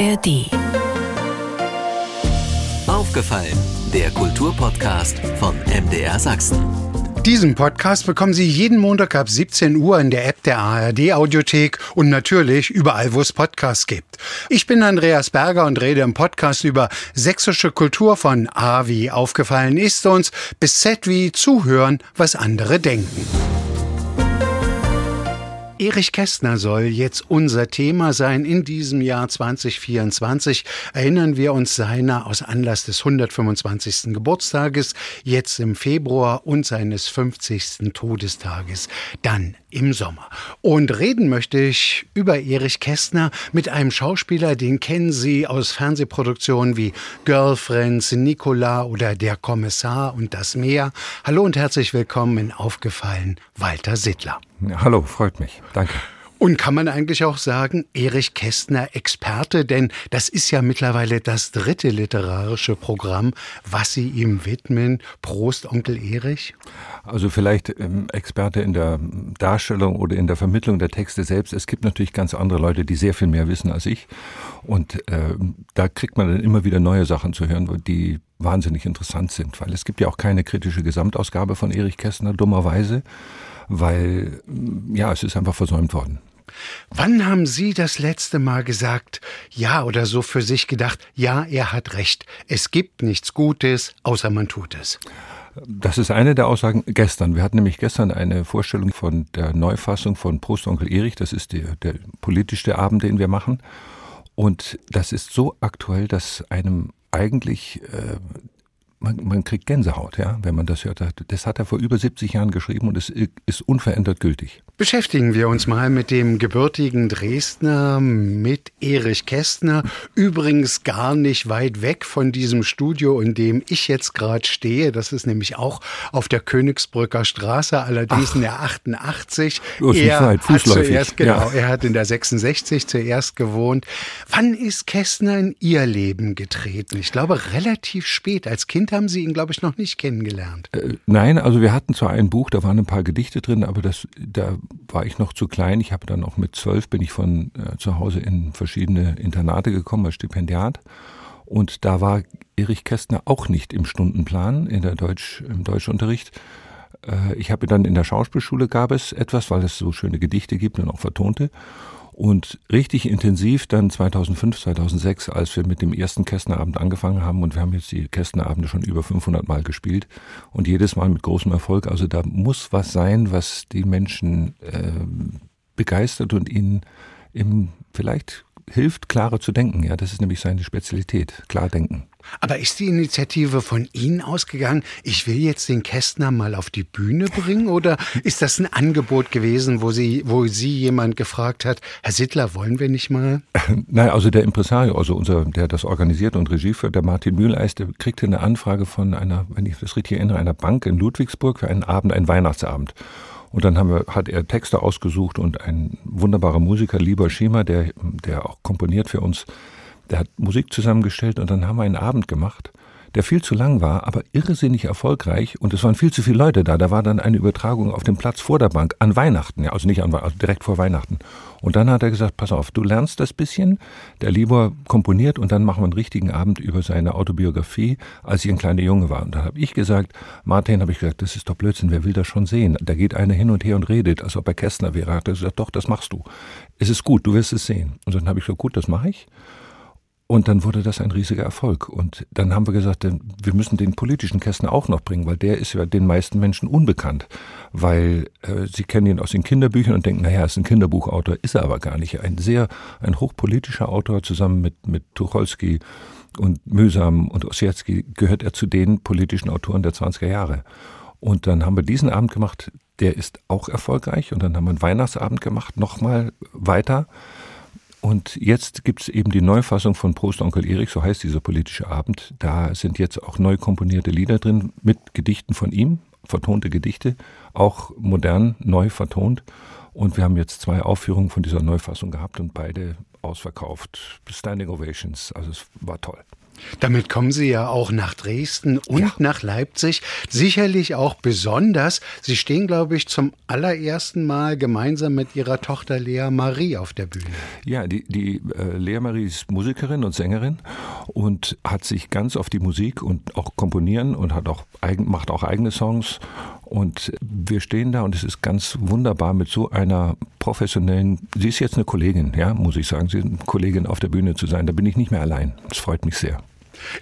ARD. Aufgefallen, der Kulturpodcast von MDR Sachsen. Diesen Podcast bekommen Sie jeden Montag ab 17 Uhr in der App der ARD Audiothek und natürlich überall, wo es Podcasts gibt. Ich bin Andreas Berger und rede im Podcast über sächsische Kultur von A wie aufgefallen ist uns bis Z wie zuhören, was andere denken. Erich Kästner soll jetzt unser Thema sein. In diesem Jahr 2024 erinnern wir uns seiner aus Anlass des 125. Geburtstages, jetzt im Februar und seines 50. Todestages, dann im Sommer. Und reden möchte ich über Erich Kästner mit einem Schauspieler, den kennen Sie aus Fernsehproduktionen wie Girlfriends, Nicola oder Der Kommissar und das Meer. Hallo und herzlich willkommen in Aufgefallen, Walter Sittler. Ja, hallo, freut mich. Danke. Und kann man eigentlich auch sagen, Erich Kästner Experte, denn das ist ja mittlerweile das dritte literarische Programm, was Sie ihm widmen. Prost, Onkel Erich. Also vielleicht ähm, Experte in der Darstellung oder in der Vermittlung der Texte selbst. Es gibt natürlich ganz andere Leute, die sehr viel mehr wissen als ich. Und äh, da kriegt man dann immer wieder neue Sachen zu hören, die wahnsinnig interessant sind, weil es gibt ja auch keine kritische Gesamtausgabe von Erich Kästner, dummerweise weil ja, es ist einfach versäumt worden. Wann haben Sie das letzte Mal gesagt, ja oder so für sich gedacht, ja, er hat recht, es gibt nichts Gutes, außer man tut es? Das ist eine der Aussagen gestern. Wir hatten nämlich gestern eine Vorstellung von der Neufassung von Prost Onkel Erich. Das ist der, der politische Abend, den wir machen. Und das ist so aktuell, dass einem eigentlich äh, man, man kriegt Gänsehaut, ja, wenn man das hört. Das hat er vor über 70 Jahren geschrieben und es ist unverändert gültig. Beschäftigen wir uns mal mit dem gebürtigen Dresdner, mit Erich Kästner. Übrigens gar nicht weit weg von diesem Studio, in dem ich jetzt gerade stehe. Das ist nämlich auch auf der Königsbrücker Straße, allerdings Ach. in der 88. Oh, er weit, hat zuerst, genau, ja. er hat in der 66 zuerst gewohnt. Wann ist Kästner in Ihr Leben getreten? Ich glaube relativ spät, als Kind Kind haben Sie ihn, glaube ich, noch nicht kennengelernt. Äh, nein, also wir hatten zwar ein Buch, da waren ein paar Gedichte drin, aber das, da war ich noch zu klein. Ich habe dann auch mit zwölf bin ich von äh, zu Hause in verschiedene Internate gekommen als Stipendiat. Und da war Erich Kästner auch nicht im Stundenplan in der Deutsch, im Deutschunterricht. Äh, ich habe dann in der Schauspielschule gab es etwas, weil es so schöne Gedichte gibt und auch vertonte. Und richtig intensiv dann 2005, 2006, als wir mit dem ersten Kästnerabend angefangen haben und wir haben jetzt die Kästnerabende schon über 500 Mal gespielt und jedes Mal mit großem Erfolg. Also da muss was sein, was die Menschen äh, begeistert und ihnen eben vielleicht hilft, klarer zu denken. Ja, das ist nämlich seine Spezialität, klar denken. Aber ist die Initiative von Ihnen ausgegangen, ich will jetzt den Kästner mal auf die Bühne bringen? Oder ist das ein Angebot gewesen, wo Sie, wo Sie jemand gefragt hat, Herr Sittler, wollen wir nicht mal? Nein, also der Impresario, also unser, der das organisiert und Regie führt, der Martin Mühleis, der kriegte eine Anfrage von einer, wenn ich das richtig erinnere, einer Bank in Ludwigsburg für einen Abend, einen Weihnachtsabend. Und dann wir, hat er Texte ausgesucht und ein wunderbarer Musiker, Lieber Schema, der, der auch komponiert für uns, der hat Musik zusammengestellt und dann haben wir einen Abend gemacht, der viel zu lang war, aber irrsinnig erfolgreich und es waren viel zu viele Leute da. Da war dann eine Übertragung auf dem Platz vor der Bank an Weihnachten, ja, also nicht an also direkt vor Weihnachten. Und dann hat er gesagt, pass auf, du lernst das bisschen. Der Libor komponiert und dann machen wir einen richtigen Abend über seine Autobiografie, als ich ein kleiner Junge war. Und da habe ich gesagt, Martin, habe ich gesagt, das ist doch Blödsinn, wer will das schon sehen? Da geht einer hin und her und redet, als ob er Kästner wäre. Hat er gesagt, doch, das machst du. Es ist gut, du wirst es sehen. Und dann habe ich gesagt, gut, das mache ich. Und dann wurde das ein riesiger Erfolg. Und dann haben wir gesagt, wir müssen den politischen Kästner auch noch bringen, weil der ist ja den meisten Menschen unbekannt. Weil äh, sie kennen ihn aus den Kinderbüchern und denken, naja, ist ein Kinderbuchautor, ist er aber gar nicht. Ein sehr, ein hochpolitischer Autor zusammen mit, mit Tucholsky und Mühsam und Ossietzky gehört er zu den politischen Autoren der 20er Jahre. Und dann haben wir diesen Abend gemacht, der ist auch erfolgreich. Und dann haben wir einen Weihnachtsabend gemacht, nochmal weiter. Und jetzt gibt es eben die Neufassung von Prost Onkel Erik, so heißt dieser politische Abend. Da sind jetzt auch neu komponierte Lieder drin mit Gedichten von ihm, vertonte Gedichte, auch modern neu vertont. Und wir haben jetzt zwei Aufführungen von dieser Neufassung gehabt und beide ausverkauft. Standing Ovations, also es war toll. Damit kommen Sie ja auch nach Dresden und ja. nach Leipzig. Sicherlich auch besonders. Sie stehen, glaube ich, zum allerersten Mal gemeinsam mit Ihrer Tochter Lea Marie auf der Bühne. Ja, die, die äh, Lea Marie ist Musikerin und Sängerin und hat sich ganz auf die Musik und auch komponieren und hat auch eigen, macht auch eigene Songs und wir stehen da und es ist ganz wunderbar mit so einer professionellen, sie ist jetzt eine Kollegin, ja, muss ich sagen, sie ist eine Kollegin auf der Bühne zu sein. Da bin ich nicht mehr allein. Das freut mich sehr.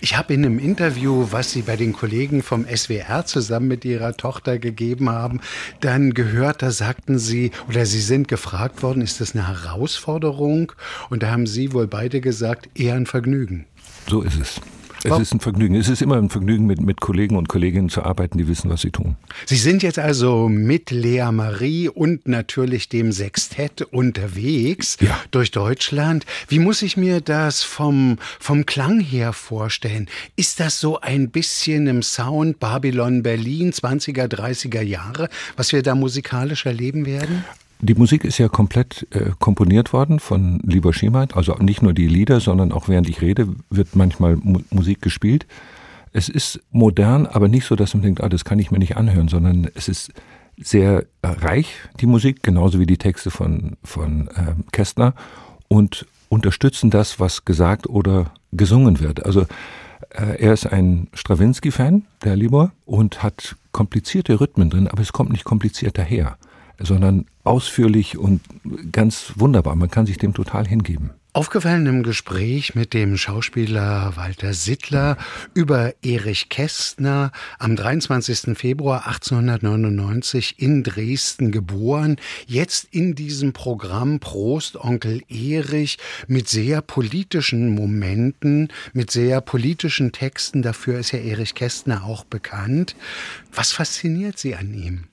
Ich habe in einem Interview, was Sie bei den Kollegen vom SWR zusammen mit Ihrer Tochter gegeben haben, dann gehört, da sagten Sie, oder Sie sind gefragt worden, ist das eine Herausforderung? Und da haben Sie wohl beide gesagt, eher ein Vergnügen. So ist es. Es ist ein Vergnügen. Es ist immer ein Vergnügen, mit, mit Kollegen und Kolleginnen zu arbeiten, die wissen, was sie tun. Sie sind jetzt also mit Lea Marie und natürlich dem Sextett unterwegs ja. durch Deutschland. Wie muss ich mir das vom, vom Klang her vorstellen? Ist das so ein bisschen im Sound Babylon Berlin 20er, 30er Jahre, was wir da musikalisch erleben werden? Die Musik ist ja komplett äh, komponiert worden von Lieber Schiemert. Also nicht nur die Lieder, sondern auch während ich rede, wird manchmal Mu Musik gespielt. Es ist modern, aber nicht so, dass man denkt, ah, das kann ich mir nicht anhören, sondern es ist sehr äh, reich, die Musik, genauso wie die Texte von, von äh, Kästner und unterstützen das, was gesagt oder gesungen wird. Also äh, er ist ein Stravinsky-Fan, der Libor, und hat komplizierte Rhythmen drin, aber es kommt nicht kompliziert daher sondern ausführlich und ganz wunderbar. Man kann sich dem total hingeben. Aufgefallen im Gespräch mit dem Schauspieler Walter Sittler über Erich Kästner, am 23. Februar 1899 in Dresden geboren, jetzt in diesem Programm Prost Onkel Erich mit sehr politischen Momenten, mit sehr politischen Texten. Dafür ist ja Erich Kästner auch bekannt. Was fasziniert Sie an ihm?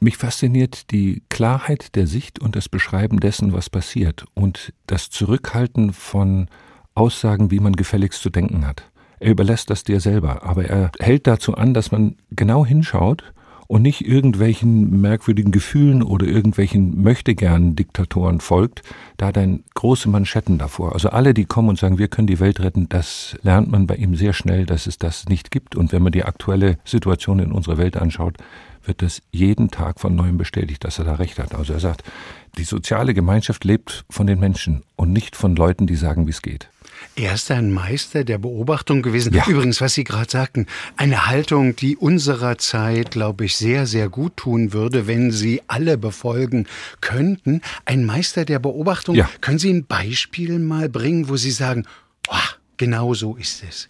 Mich fasziniert die Klarheit der Sicht und das Beschreiben dessen, was passiert und das Zurückhalten von Aussagen, wie man gefälligst zu denken hat. Er überlässt das dir selber, aber er hält dazu an, dass man genau hinschaut und nicht irgendwelchen merkwürdigen Gefühlen oder irgendwelchen möchtegern Diktatoren folgt, da er große Manschetten davor. Also alle, die kommen und sagen, wir können die Welt retten, das lernt man bei ihm sehr schnell, dass es das nicht gibt. Und wenn man die aktuelle Situation in unserer Welt anschaut, wird es jeden Tag von neuem bestätigt, dass er da recht hat. Also er sagt, die soziale Gemeinschaft lebt von den Menschen und nicht von Leuten, die sagen, wie es geht. Er ist ein Meister der Beobachtung gewesen. Ja. Übrigens, was Sie gerade sagten, eine Haltung, die unserer Zeit, glaube ich, sehr, sehr gut tun würde, wenn sie alle befolgen könnten. Ein Meister der Beobachtung. Ja. Können Sie ein Beispiel mal bringen, wo Sie sagen, oh, genau so ist es?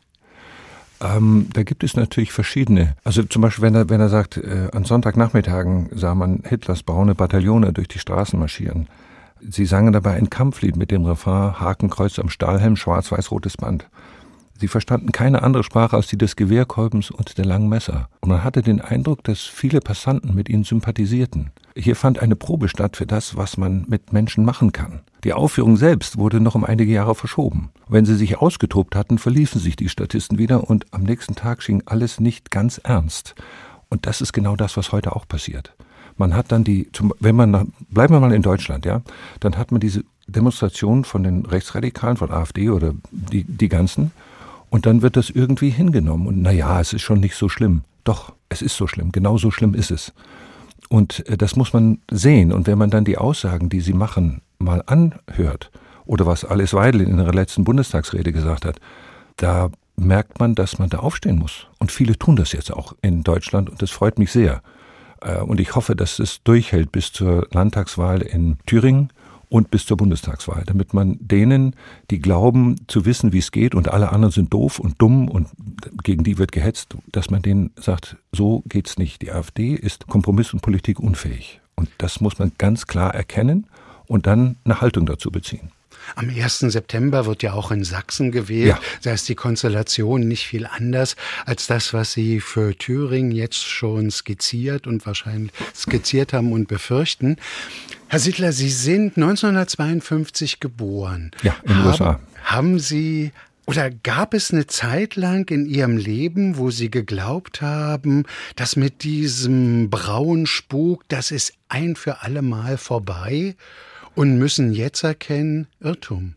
Ähm, da gibt es natürlich verschiedene. Also zum Beispiel, wenn er, wenn er sagt, äh, an Sonntagnachmittagen sah man Hitlers braune Bataillone durch die Straßen marschieren. Sie sangen dabei ein Kampflied mit dem Refrain Hakenkreuz am Stahlhelm, schwarz-weiß-rotes Band. Sie verstanden keine andere Sprache als die des Gewehrkolbens und der langen Messer. Und man hatte den Eindruck, dass viele Passanten mit ihnen sympathisierten. Hier fand eine Probe statt für das, was man mit Menschen machen kann. Die Aufführung selbst wurde noch um einige Jahre verschoben. Wenn sie sich ausgetobt hatten, verliefen sich die Statisten wieder und am nächsten Tag schien alles nicht ganz ernst. Und das ist genau das, was heute auch passiert. Man hat dann die, wenn man, nach, bleiben wir mal in Deutschland, ja, dann hat man diese Demonstrationen von den Rechtsradikalen, von AfD oder die, die ganzen, und dann wird das irgendwie hingenommen. Und naja, es ist schon nicht so schlimm. Doch, es ist so schlimm. Genau so schlimm ist es. Und äh, das muss man sehen. Und wenn man dann die Aussagen, die sie machen, mal anhört, oder was Alice Weidel in ihrer letzten Bundestagsrede gesagt hat, da merkt man, dass man da aufstehen muss. Und viele tun das jetzt auch in Deutschland und das freut mich sehr. Äh, und ich hoffe, dass es durchhält bis zur Landtagswahl in Thüringen und bis zur Bundestagswahl, damit man denen, die glauben zu wissen, wie es geht und alle anderen sind doof und dumm und gegen die wird gehetzt, dass man denen sagt, so geht's nicht. Die AfD ist Kompromiss und Politik unfähig. Und das muss man ganz klar erkennen und dann eine Haltung dazu beziehen. Am 1. September wird ja auch in Sachsen gewählt. Ja. Da ist die Konstellation nicht viel anders als das, was Sie für Thüringen jetzt schon skizziert und wahrscheinlich skizziert haben und befürchten. Herr Sittler, Sie sind 1952 geboren. Ja, in den USA. Haben Sie oder gab es eine Zeit lang in Ihrem Leben, wo Sie geglaubt haben, dass mit diesem braunen Spuk, das ist ein für alle Mal vorbei und müssen jetzt erkennen, Irrtum.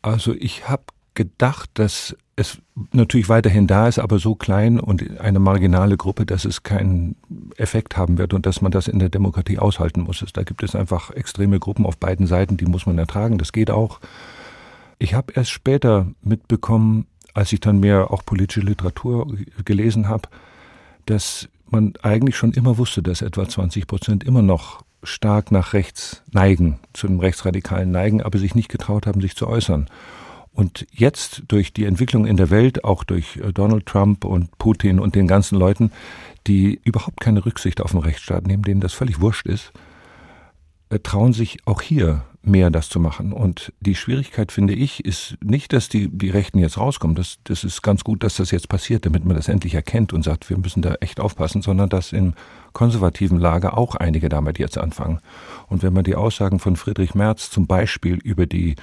Also ich habe gedacht, dass es natürlich weiterhin da ist, aber so klein und eine marginale Gruppe, dass es keinen Effekt haben wird und dass man das in der Demokratie aushalten muss. Da gibt es einfach extreme Gruppen auf beiden Seiten, die muss man ertragen, das geht auch. Ich habe erst später mitbekommen, als ich dann mehr auch politische Literatur gelesen habe, dass man eigentlich schon immer wusste, dass etwa 20 Prozent immer noch stark nach rechts neigen, zu einem Rechtsradikalen neigen, aber sich nicht getraut haben, sich zu äußern. Und jetzt durch die Entwicklung in der Welt, auch durch äh, Donald Trump und Putin und den ganzen Leuten, die überhaupt keine Rücksicht auf den Rechtsstaat nehmen, denen das völlig wurscht ist, äh, trauen sich auch hier mehr das zu machen. Und die Schwierigkeit, finde ich, ist nicht, dass die, die Rechten jetzt rauskommen. Das, das ist ganz gut, dass das jetzt passiert, damit man das endlich erkennt und sagt, wir müssen da echt aufpassen, sondern dass im konservativen Lager auch einige damit jetzt anfangen. Und wenn man die Aussagen von Friedrich Merz zum Beispiel über die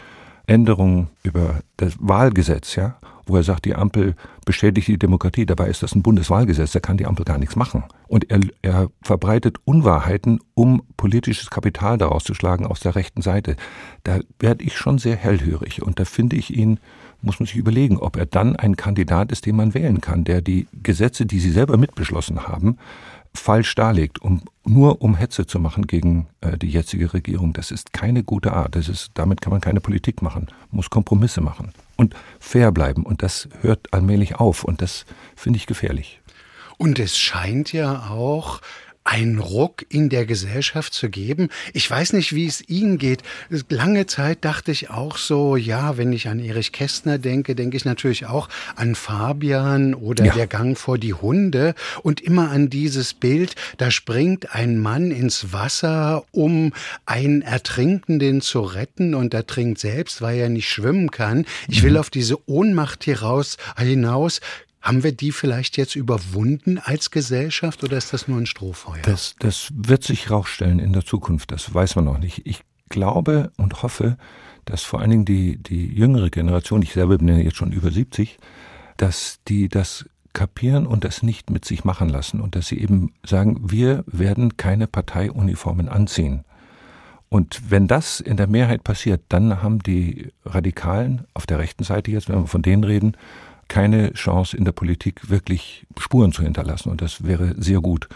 Änderung über das Wahlgesetz, ja, wo er sagt, die Ampel beschädigt die Demokratie. Dabei ist das ein Bundeswahlgesetz, da kann die Ampel gar nichts machen. Und er, er verbreitet Unwahrheiten, um politisches Kapital daraus zu schlagen aus der rechten Seite. Da werde ich schon sehr hellhörig und da finde ich ihn, muss man sich überlegen, ob er dann ein Kandidat ist, den man wählen kann, der die Gesetze, die sie selber mitbeschlossen haben, falsch darlegt, um nur um Hetze zu machen gegen äh, die jetzige Regierung. Das ist keine gute Art. Das ist, damit kann man keine Politik machen, muss Kompromisse machen und fair bleiben. Und das hört allmählich auf und das finde ich gefährlich. Und es scheint ja auch einen Ruck in der Gesellschaft zu geben. Ich weiß nicht, wie es Ihnen geht. Lange Zeit dachte ich auch so, ja, wenn ich an Erich Kästner denke, denke ich natürlich auch an Fabian oder ja. der Gang vor die Hunde und immer an dieses Bild, da springt ein Mann ins Wasser, um einen Ertrinkenden zu retten und er trinkt selbst, weil er nicht schwimmen kann. Ich will mhm. auf diese Ohnmacht hieraus, hinaus. Haben wir die vielleicht jetzt überwunden als Gesellschaft oder ist das nur ein Strohfeuer? Das, das wird sich rausstellen in der Zukunft, das weiß man noch nicht. Ich glaube und hoffe, dass vor allen Dingen die, die jüngere Generation, ich selber bin ja jetzt schon über 70, dass die das kapieren und das nicht mit sich machen lassen und dass sie eben sagen, wir werden keine Parteiuniformen anziehen. Und wenn das in der Mehrheit passiert, dann haben die Radikalen auf der rechten Seite jetzt, wenn wir von denen reden, keine Chance in der Politik wirklich Spuren zu hinterlassen. Und das wäre sehr gut.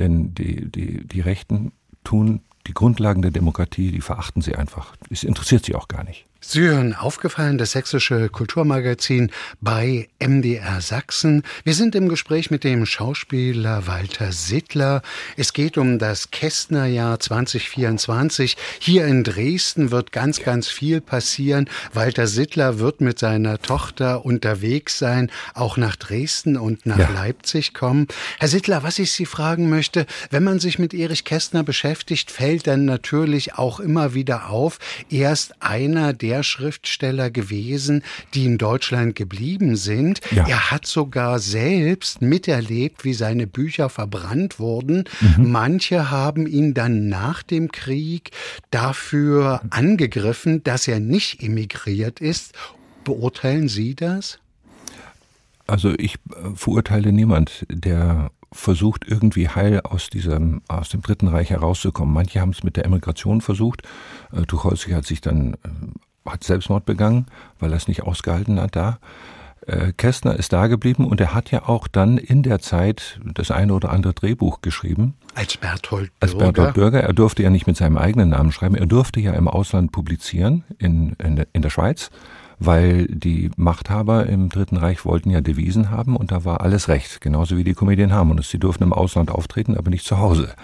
Denn die, die, die Rechten tun die Grundlagen der Demokratie, die verachten sie einfach. Es interessiert sie auch gar nicht. Sie hören aufgefallen, das sächsische Kulturmagazin bei MDR Sachsen. Wir sind im Gespräch mit dem Schauspieler Walter Sittler. Es geht um das Kästnerjahr 2024. Hier in Dresden wird ganz, ganz viel passieren. Walter Sittler wird mit seiner Tochter unterwegs sein, auch nach Dresden und nach ja. Leipzig kommen. Herr Sittler, was ich Sie fragen möchte, wenn man sich mit Erich Kästner beschäftigt, fällt dann natürlich auch immer wieder auf, er ist einer der der Schriftsteller gewesen, die in Deutschland geblieben sind. Ja. Er hat sogar selbst miterlebt, wie seine Bücher verbrannt wurden. Mhm. Manche haben ihn dann nach dem Krieg dafür angegriffen, dass er nicht emigriert ist. Beurteilen Sie das? Also ich äh, verurteile niemand, der versucht, irgendwie heil aus diesem, aus dem Dritten Reich herauszukommen. Manche haben es mit der Emigration versucht. Äh, Tucholsky hat sich dann äh, hat Selbstmord begangen, weil er es nicht ausgehalten hat da. Äh, Kästner ist da geblieben und er hat ja auch dann in der Zeit das eine oder andere Drehbuch geschrieben. Als Berthold Bürger? Als Berthold Bürger. Er durfte ja nicht mit seinem eigenen Namen schreiben. Er durfte ja im Ausland publizieren, in, in, in der Schweiz, weil die Machthaber im Dritten Reich wollten ja Devisen haben und da war alles recht. Genauso wie die Comedian Harmonists. Sie durften im Ausland auftreten, aber nicht zu Hause.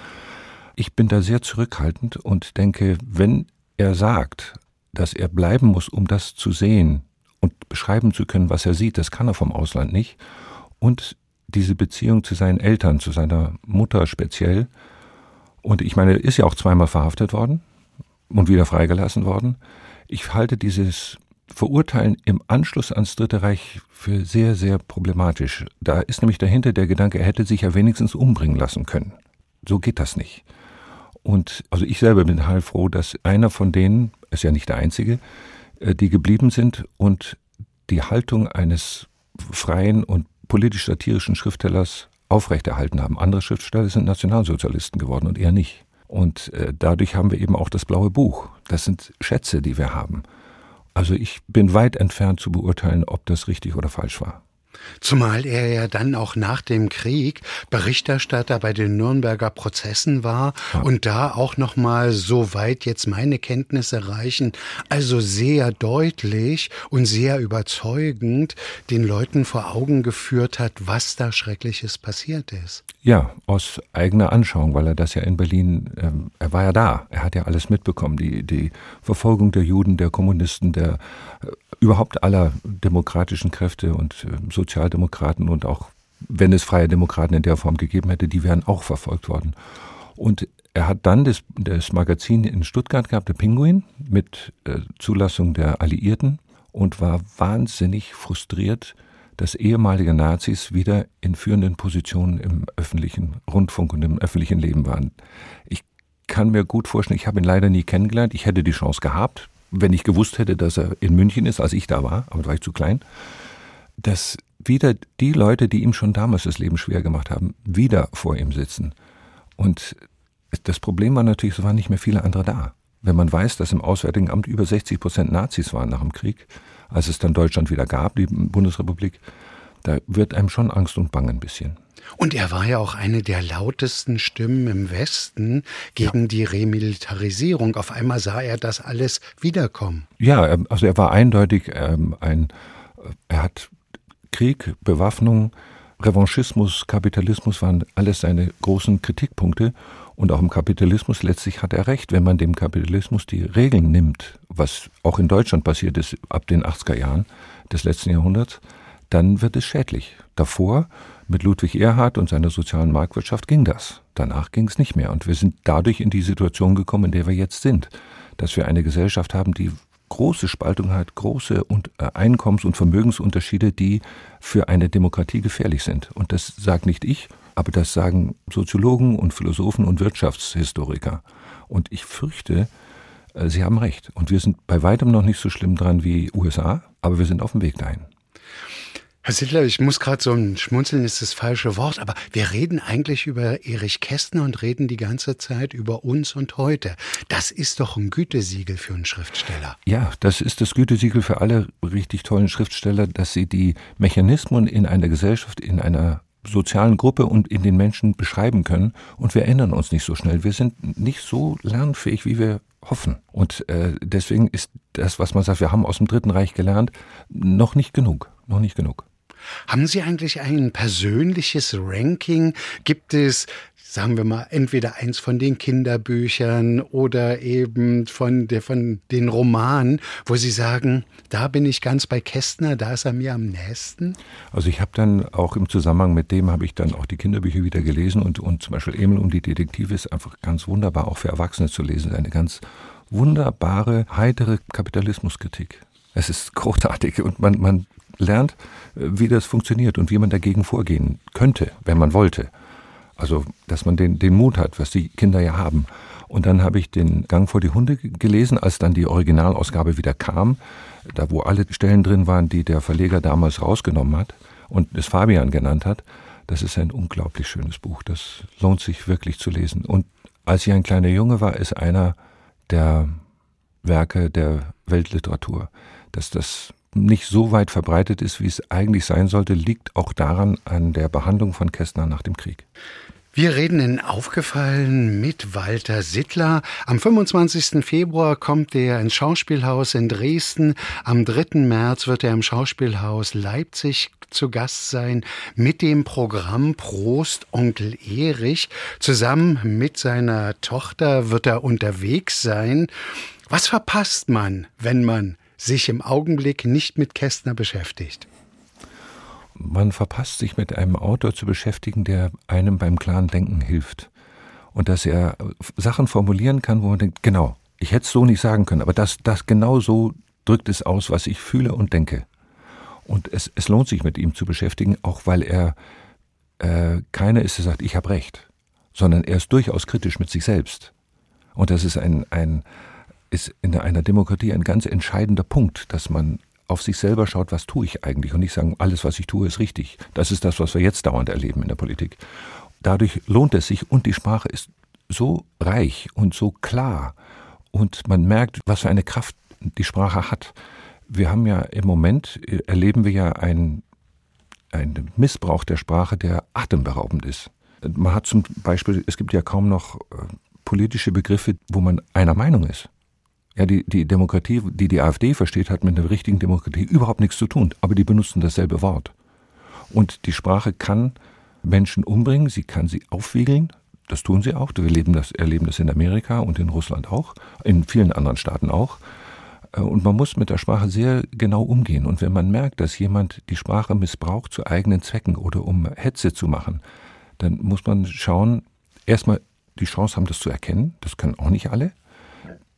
Ich bin da sehr zurückhaltend und denke, wenn er sagt, dass er bleiben muss, um das zu sehen und beschreiben zu können, was er sieht. Das kann er vom Ausland nicht. Und diese Beziehung zu seinen Eltern, zu seiner Mutter speziell. Und ich meine, er ist ja auch zweimal verhaftet worden und wieder freigelassen worden. Ich halte dieses Verurteilen im Anschluss ans Dritte Reich für sehr, sehr problematisch. Da ist nämlich dahinter der Gedanke, er hätte sich ja wenigstens umbringen lassen können. So geht das nicht. Und also ich selber bin heilfroh, dass einer von denen, ist ja nicht der einzige, äh, die geblieben sind und die Haltung eines freien und politisch-satirischen Schriftstellers aufrechterhalten haben. Andere Schriftsteller sind Nationalsozialisten geworden und er nicht. Und äh, dadurch haben wir eben auch das blaue Buch. Das sind Schätze, die wir haben. Also ich bin weit entfernt zu beurteilen, ob das richtig oder falsch war. Zumal er ja dann auch nach dem Krieg Berichterstatter bei den Nürnberger Prozessen war ja. und da auch noch mal so weit jetzt meine Kenntnisse reichen, also sehr deutlich und sehr überzeugend den Leuten vor Augen geführt hat, was da schreckliches passiert ist. Ja, aus eigener Anschauung, weil er das ja in Berlin, ähm, er war ja da, er hat ja alles mitbekommen, die, die Verfolgung der Juden, der Kommunisten, der äh, überhaupt aller demokratischen Kräfte und äh, Sozialdemokraten und auch wenn es freie Demokraten in der Form gegeben hätte, die wären auch verfolgt worden. Und er hat dann das, das Magazin in Stuttgart gehabt, der Pinguin, mit äh, Zulassung der Alliierten und war wahnsinnig frustriert, dass ehemalige Nazis wieder in führenden Positionen im öffentlichen Rundfunk und im öffentlichen Leben waren. Ich kann mir gut vorstellen, ich habe ihn leider nie kennengelernt. Ich hätte die Chance gehabt, wenn ich gewusst hätte, dass er in München ist, als ich da war, aber da war ich zu klein, dass wieder die Leute, die ihm schon damals das Leben schwer gemacht haben, wieder vor ihm sitzen. Und das Problem war natürlich, es waren nicht mehr viele andere da. Wenn man weiß, dass im Auswärtigen Amt über 60 Prozent Nazis waren nach dem Krieg, als es dann Deutschland wieder gab, die Bundesrepublik, da wird einem schon Angst und Bange ein bisschen. Und er war ja auch eine der lautesten Stimmen im Westen gegen ja. die Remilitarisierung. Auf einmal sah er das alles wiederkommen. Ja, also er war eindeutig ähm, ein, er hat Krieg, Bewaffnung, Revanchismus, Kapitalismus waren alles seine großen Kritikpunkte. Und auch im Kapitalismus letztlich hat er recht, wenn man dem Kapitalismus die Regeln nimmt, was auch in Deutschland passiert ist ab den 80er Jahren des letzten Jahrhunderts, dann wird es schädlich. Davor mit Ludwig Erhard und seiner sozialen Marktwirtschaft ging das. Danach ging es nicht mehr. Und wir sind dadurch in die Situation gekommen, in der wir jetzt sind. Dass wir eine Gesellschaft haben, die große Spaltung hat, große äh, Einkommens- und Vermögensunterschiede, die für eine Demokratie gefährlich sind. Und das sagt nicht ich, aber das sagen Soziologen und Philosophen und Wirtschaftshistoriker. Und ich fürchte, äh, Sie haben recht. Und wir sind bei weitem noch nicht so schlimm dran wie USA, aber wir sind auf dem Weg dahin. Herr Sittler, ich muss gerade so ein Schmunzeln ist das falsche Wort, aber wir reden eigentlich über Erich Kästner und reden die ganze Zeit über uns und heute. Das ist doch ein Gütesiegel für einen Schriftsteller. Ja, das ist das Gütesiegel für alle richtig tollen Schriftsteller, dass sie die Mechanismen in einer Gesellschaft, in einer sozialen Gruppe und in den Menschen beschreiben können. Und wir ändern uns nicht so schnell. Wir sind nicht so lernfähig, wie wir hoffen. Und äh, deswegen ist das, was man sagt, wir haben aus dem Dritten Reich gelernt, noch nicht genug. Noch nicht genug. Haben Sie eigentlich ein persönliches Ranking? Gibt es sagen wir mal, entweder eins von den Kinderbüchern oder eben von, der, von den Romanen, wo Sie sagen, da bin ich ganz bei Kästner, da ist er mir am nächsten? Also ich habe dann auch im Zusammenhang mit dem habe ich dann auch die Kinderbücher wieder gelesen und, und zum Beispiel Emil und die Detektive ist einfach ganz wunderbar, auch für Erwachsene zu lesen. Eine ganz wunderbare, heitere Kapitalismuskritik. Es ist großartig und man, man lernt, äh, wie das funktioniert und wie man dagegen vorgehen könnte, wenn man wollte. Also, dass man den, den Mut hat, was die Kinder ja haben. Und dann habe ich den Gang vor die Hunde gelesen, als dann die Originalausgabe wieder kam, da wo alle Stellen drin waren, die der Verleger damals rausgenommen hat und es Fabian genannt hat. Das ist ein unglaublich schönes Buch. Das lohnt sich wirklich zu lesen. Und als ich ein kleiner Junge war, ist einer der Werke der Weltliteratur, dass das nicht so weit verbreitet ist, wie es eigentlich sein sollte, liegt auch daran an der Behandlung von Kästner nach dem Krieg. Wir reden in Aufgefallen mit Walter Sittler. Am 25. Februar kommt er ins Schauspielhaus in Dresden. Am 3. März wird er im Schauspielhaus Leipzig zu Gast sein mit dem Programm Prost Onkel Erich. Zusammen mit seiner Tochter wird er unterwegs sein. Was verpasst man, wenn man sich im Augenblick nicht mit Kästner beschäftigt? Man verpasst sich mit einem Autor zu beschäftigen, der einem beim klaren Denken hilft. Und dass er Sachen formulieren kann, wo man denkt, genau, ich hätte es so nicht sagen können, aber das, das genau so drückt es aus, was ich fühle und denke. Und es, es lohnt sich mit ihm zu beschäftigen, auch weil er äh, keiner ist, der sagt, ich habe recht, sondern er ist durchaus kritisch mit sich selbst. Und das ist ein, ein, ist in einer Demokratie ein ganz entscheidender Punkt, dass man auf sich selber schaut, was tue ich eigentlich und nicht sagen, alles, was ich tue, ist richtig. Das ist das, was wir jetzt dauernd erleben in der Politik. Dadurch lohnt es sich und die Sprache ist so reich und so klar und man merkt, was für eine Kraft die Sprache hat. wir haben ja im Moment, äh, erleben wir ja einen, einen Missbrauch der Sprache, der atemberaubend ist. Man hat zum Beispiel, es gibt ja kaum noch äh, politische Begriffe, wo man einer Meinung ist. Ja, die, die Demokratie, die die AfD versteht, hat mit einer richtigen Demokratie überhaupt nichts zu tun, aber die benutzen dasselbe Wort. Und die Sprache kann Menschen umbringen, sie kann sie aufwiegeln, das tun sie auch. Wir erleben das, erleben das in Amerika und in Russland auch, in vielen anderen Staaten auch. Äh, und man muss mit der Sprache sehr genau umgehen. Und wenn man merkt, dass jemand die Sprache missbraucht zu eigenen Zwecken oder um Hetze zu machen, dann muss man schauen, erstmal die Chance haben, das zu erkennen. Das können auch nicht alle.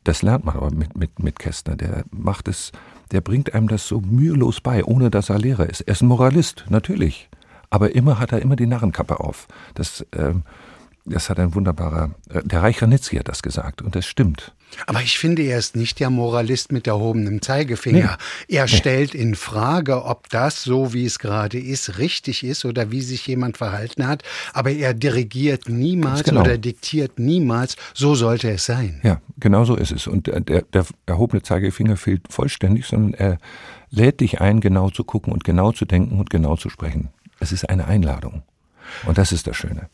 Das lernt man aber mit, mit, mit Kästner. Der macht es, der bringt einem das so mühelos bei, ohne dass er Lehrer ist. Er ist ein Moralist, natürlich. Aber immer hat er immer die Narrenkappe auf. Das, ähm, das hat ein wunderbarer, äh, der Reich Ranitzky hat das gesagt und das stimmt. Aber ich finde, er ist nicht der Moralist mit erhobenem Zeigefinger. Nee. Er nee. stellt in Frage, ob das, so wie es gerade ist, richtig ist oder wie sich jemand verhalten hat. Aber er dirigiert niemals genau. oder diktiert niemals, so sollte es sein. Ja, genau so ist es. Und der, der erhobene Zeigefinger fehlt vollständig, sondern er lädt dich ein, genau zu gucken und genau zu denken und genau zu sprechen. Es ist eine Einladung. Und das ist das Schöne.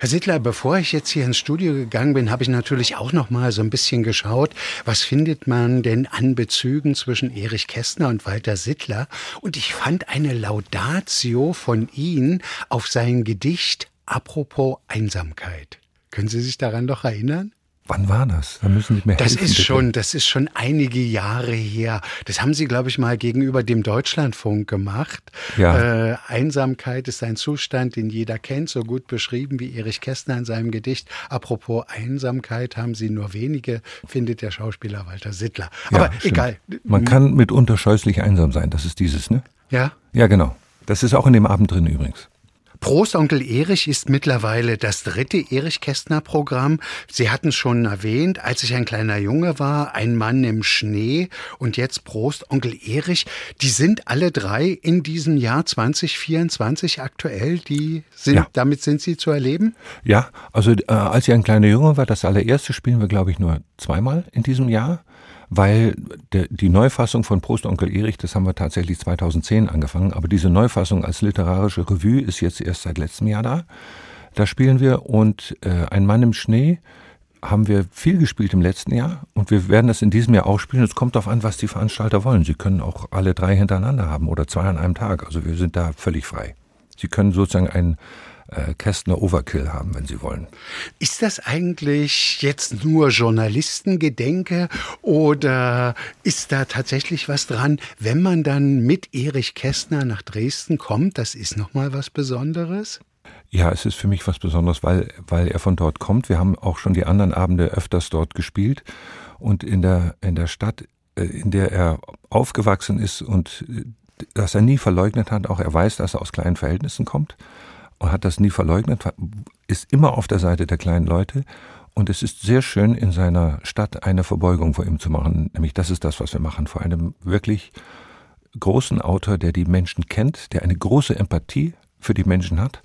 Herr Sittler, bevor ich jetzt hier ins Studio gegangen bin, habe ich natürlich auch noch mal so ein bisschen geschaut, was findet man denn an Bezügen zwischen Erich Kästner und Walter Sittler? Und ich fand eine Laudatio von Ihnen auf sein Gedicht Apropos Einsamkeit. Können Sie sich daran noch erinnern? Wann war das? Da müssen Sie mir Das helfen, ist schon, das ist schon einige Jahre her. Das haben Sie, glaube ich, mal gegenüber dem Deutschlandfunk gemacht. Ja. Äh, Einsamkeit ist ein Zustand, den jeder kennt, so gut beschrieben wie Erich Kästner in seinem Gedicht. Apropos Einsamkeit haben Sie nur wenige, findet der Schauspieler Walter Sittler. Aber ja, egal. Man kann mitunter scheußlich einsam sein. Das ist dieses, ne? Ja. Ja, genau. Das ist auch in dem Abend drin übrigens. Prost Onkel Erich ist mittlerweile das dritte Erich Kästner Programm. Sie hatten es schon erwähnt, als ich ein kleiner Junge war, ein Mann im Schnee und jetzt Prost Onkel Erich. Die sind alle drei in diesem Jahr 2024 aktuell. Die sind, ja. damit sind sie zu erleben? Ja, also äh, als ich ein kleiner Junge war, das allererste spielen wir glaube ich nur zweimal in diesem Jahr weil die Neufassung von Prost Onkel Erich, das haben wir tatsächlich 2010 angefangen, aber diese Neufassung als literarische Revue ist jetzt erst seit letztem Jahr da. Da spielen wir und äh, Ein Mann im Schnee haben wir viel gespielt im letzten Jahr und wir werden das in diesem Jahr auch spielen. Es kommt darauf an, was die Veranstalter wollen. Sie können auch alle drei hintereinander haben oder zwei an einem Tag. Also wir sind da völlig frei. Sie können sozusagen ein äh, Kästner Overkill haben, wenn Sie wollen. Ist das eigentlich jetzt nur Journalistengedenke oder ist da tatsächlich was dran, wenn man dann mit Erich Kästner nach Dresden kommt? Das ist nochmal was Besonderes? Ja, es ist für mich was Besonderes, weil, weil er von dort kommt. Wir haben auch schon die anderen Abende öfters dort gespielt und in der, in der Stadt, äh, in der er aufgewachsen ist und äh, dass er nie verleugnet hat, auch er weiß, dass er aus kleinen Verhältnissen kommt hat das nie verleugnet, ist immer auf der Seite der kleinen Leute. Und es ist sehr schön, in seiner Stadt eine Verbeugung vor ihm zu machen. Nämlich das ist das, was wir machen, vor einem wirklich großen Autor, der die Menschen kennt, der eine große Empathie für die Menschen hat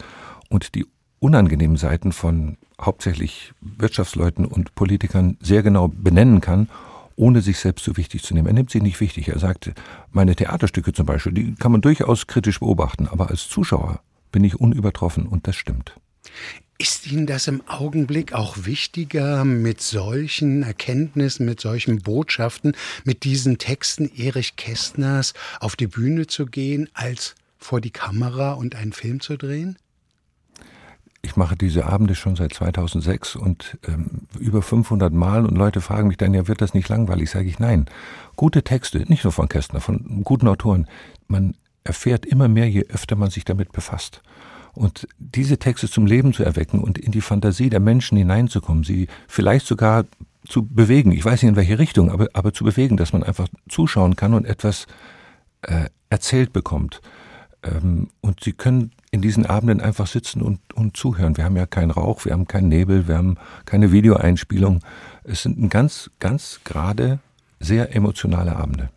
und die unangenehmen Seiten von hauptsächlich Wirtschaftsleuten und Politikern sehr genau benennen kann, ohne sich selbst zu wichtig zu nehmen. Er nimmt sich nicht wichtig. Er sagt, meine Theaterstücke zum Beispiel, die kann man durchaus kritisch beobachten, aber als Zuschauer bin ich unübertroffen und das stimmt. Ist Ihnen das im Augenblick auch wichtiger, mit solchen Erkenntnissen, mit solchen Botschaften, mit diesen Texten Erich Kästners auf die Bühne zu gehen, als vor die Kamera und einen Film zu drehen? Ich mache diese Abende schon seit 2006 und ähm, über 500 Mal und Leute fragen mich dann, ja, wird das nicht langweilig? Sage ich, nein. Gute Texte, nicht nur von Kästner, von guten Autoren. Man erfährt immer mehr, je öfter man sich damit befasst. Und diese Texte zum Leben zu erwecken und in die Fantasie der Menschen hineinzukommen, sie vielleicht sogar zu bewegen, ich weiß nicht in welche Richtung, aber, aber zu bewegen, dass man einfach zuschauen kann und etwas äh, erzählt bekommt. Ähm, und sie können in diesen Abenden einfach sitzen und, und zuhören. Wir haben ja keinen Rauch, wir haben keinen Nebel, wir haben keine Videoeinspielung. Es sind ganz, ganz gerade sehr emotionale Abende.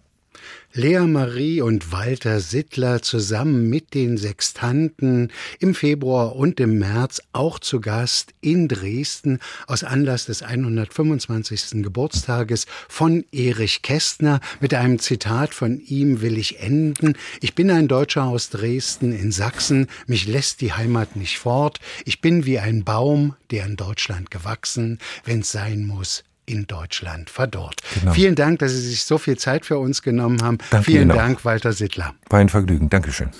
Lea Marie und Walter Sittler zusammen mit den Sextanten im Februar und im März auch zu Gast in Dresden aus Anlass des 125. Geburtstages von Erich Kästner. Mit einem Zitat von ihm will ich enden. Ich bin ein Deutscher aus Dresden in Sachsen. Mich lässt die Heimat nicht fort. Ich bin wie ein Baum, der in Deutschland gewachsen. Wenn's sein muss, in Deutschland verdorrt. Genau. Vielen Dank, dass Sie sich so viel Zeit für uns genommen haben. Danke Vielen Dank, Walter Sittler. War ein Vergnügen. Dankeschön.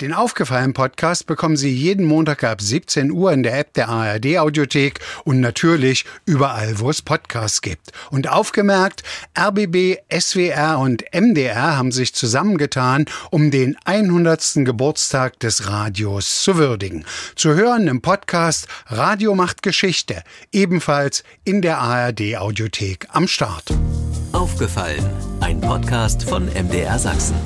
Den aufgefallen Podcast bekommen Sie jeden Montag ab 17 Uhr in der App der ARD Audiothek und natürlich überall, wo es Podcasts gibt. Und aufgemerkt, RBB, SWR und MDR haben sich zusammengetan, um den 100. Geburtstag des Radios zu würdigen. Zu hören im Podcast Radio macht Geschichte, ebenfalls in der ARD Audiothek am Start. Aufgefallen, ein Podcast von MDR Sachsen.